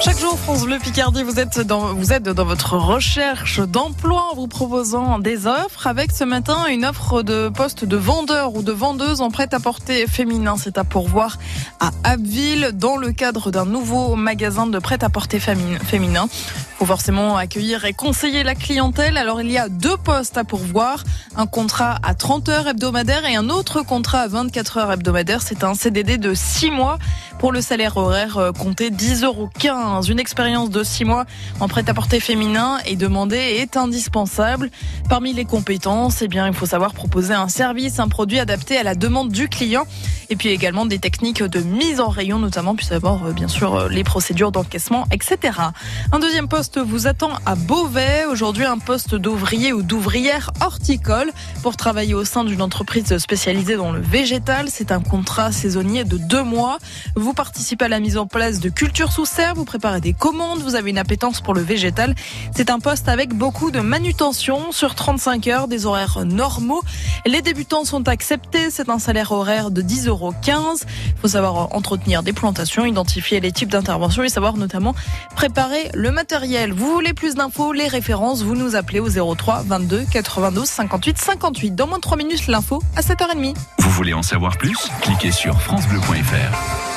Chaque jour, France Bleu Picardie, vous êtes dans, vous êtes dans votre recherche d'emploi en vous proposant des offres. Avec ce matin une offre de poste de vendeur ou de vendeuse en prêt-à-porter féminin. C'est à pourvoir à Abbeville dans le cadre d'un nouveau magasin de prêt-à-porter féminin. Faut forcément accueillir et conseiller la clientèle. Alors il y a deux postes à pourvoir. Un contrat à 30 heures hebdomadaires et un autre contrat à 24 heures hebdomadaires. C'est un CDD de 6 mois pour le salaire horaire euh, compté 10,15 euros. Une expérience de 6 mois en prêt-à-porter féminin et est indispensable. Parmi les compétences, eh bien, il faut savoir proposer un service, un produit adapté à la demande du client et puis également des techniques de mise en rayon notamment, puis savoir euh, bien sûr euh, les procédures d'encaissement, etc. Un deuxième poste vous attend à Beauvais. Aujourd'hui, un poste d'ouvrier ou d'ouvrière horticole pour travailler au sein d'une entreprise spécialisée dans le végétal. C'est un contrat saisonnier de deux mois. Vous participez à la mise en place de cultures sous serre, vous préparez des commandes, vous avez une appétence pour le végétal. C'est un poste avec beaucoup de manutention sur 35 heures, des horaires normaux. Les débutants sont acceptés. C'est un salaire horaire de 10,15 euros. Il faut savoir entretenir des plantations, identifier les types d'intervention et savoir notamment préparer le matériel. Vous voulez plus d'infos, les références, vous nous appelez au 03 22 92 58 58. Dans moins de 3 minutes, l'info à 7h30. Vous voulez en savoir plus? Cliquez sur FranceBleu.fr.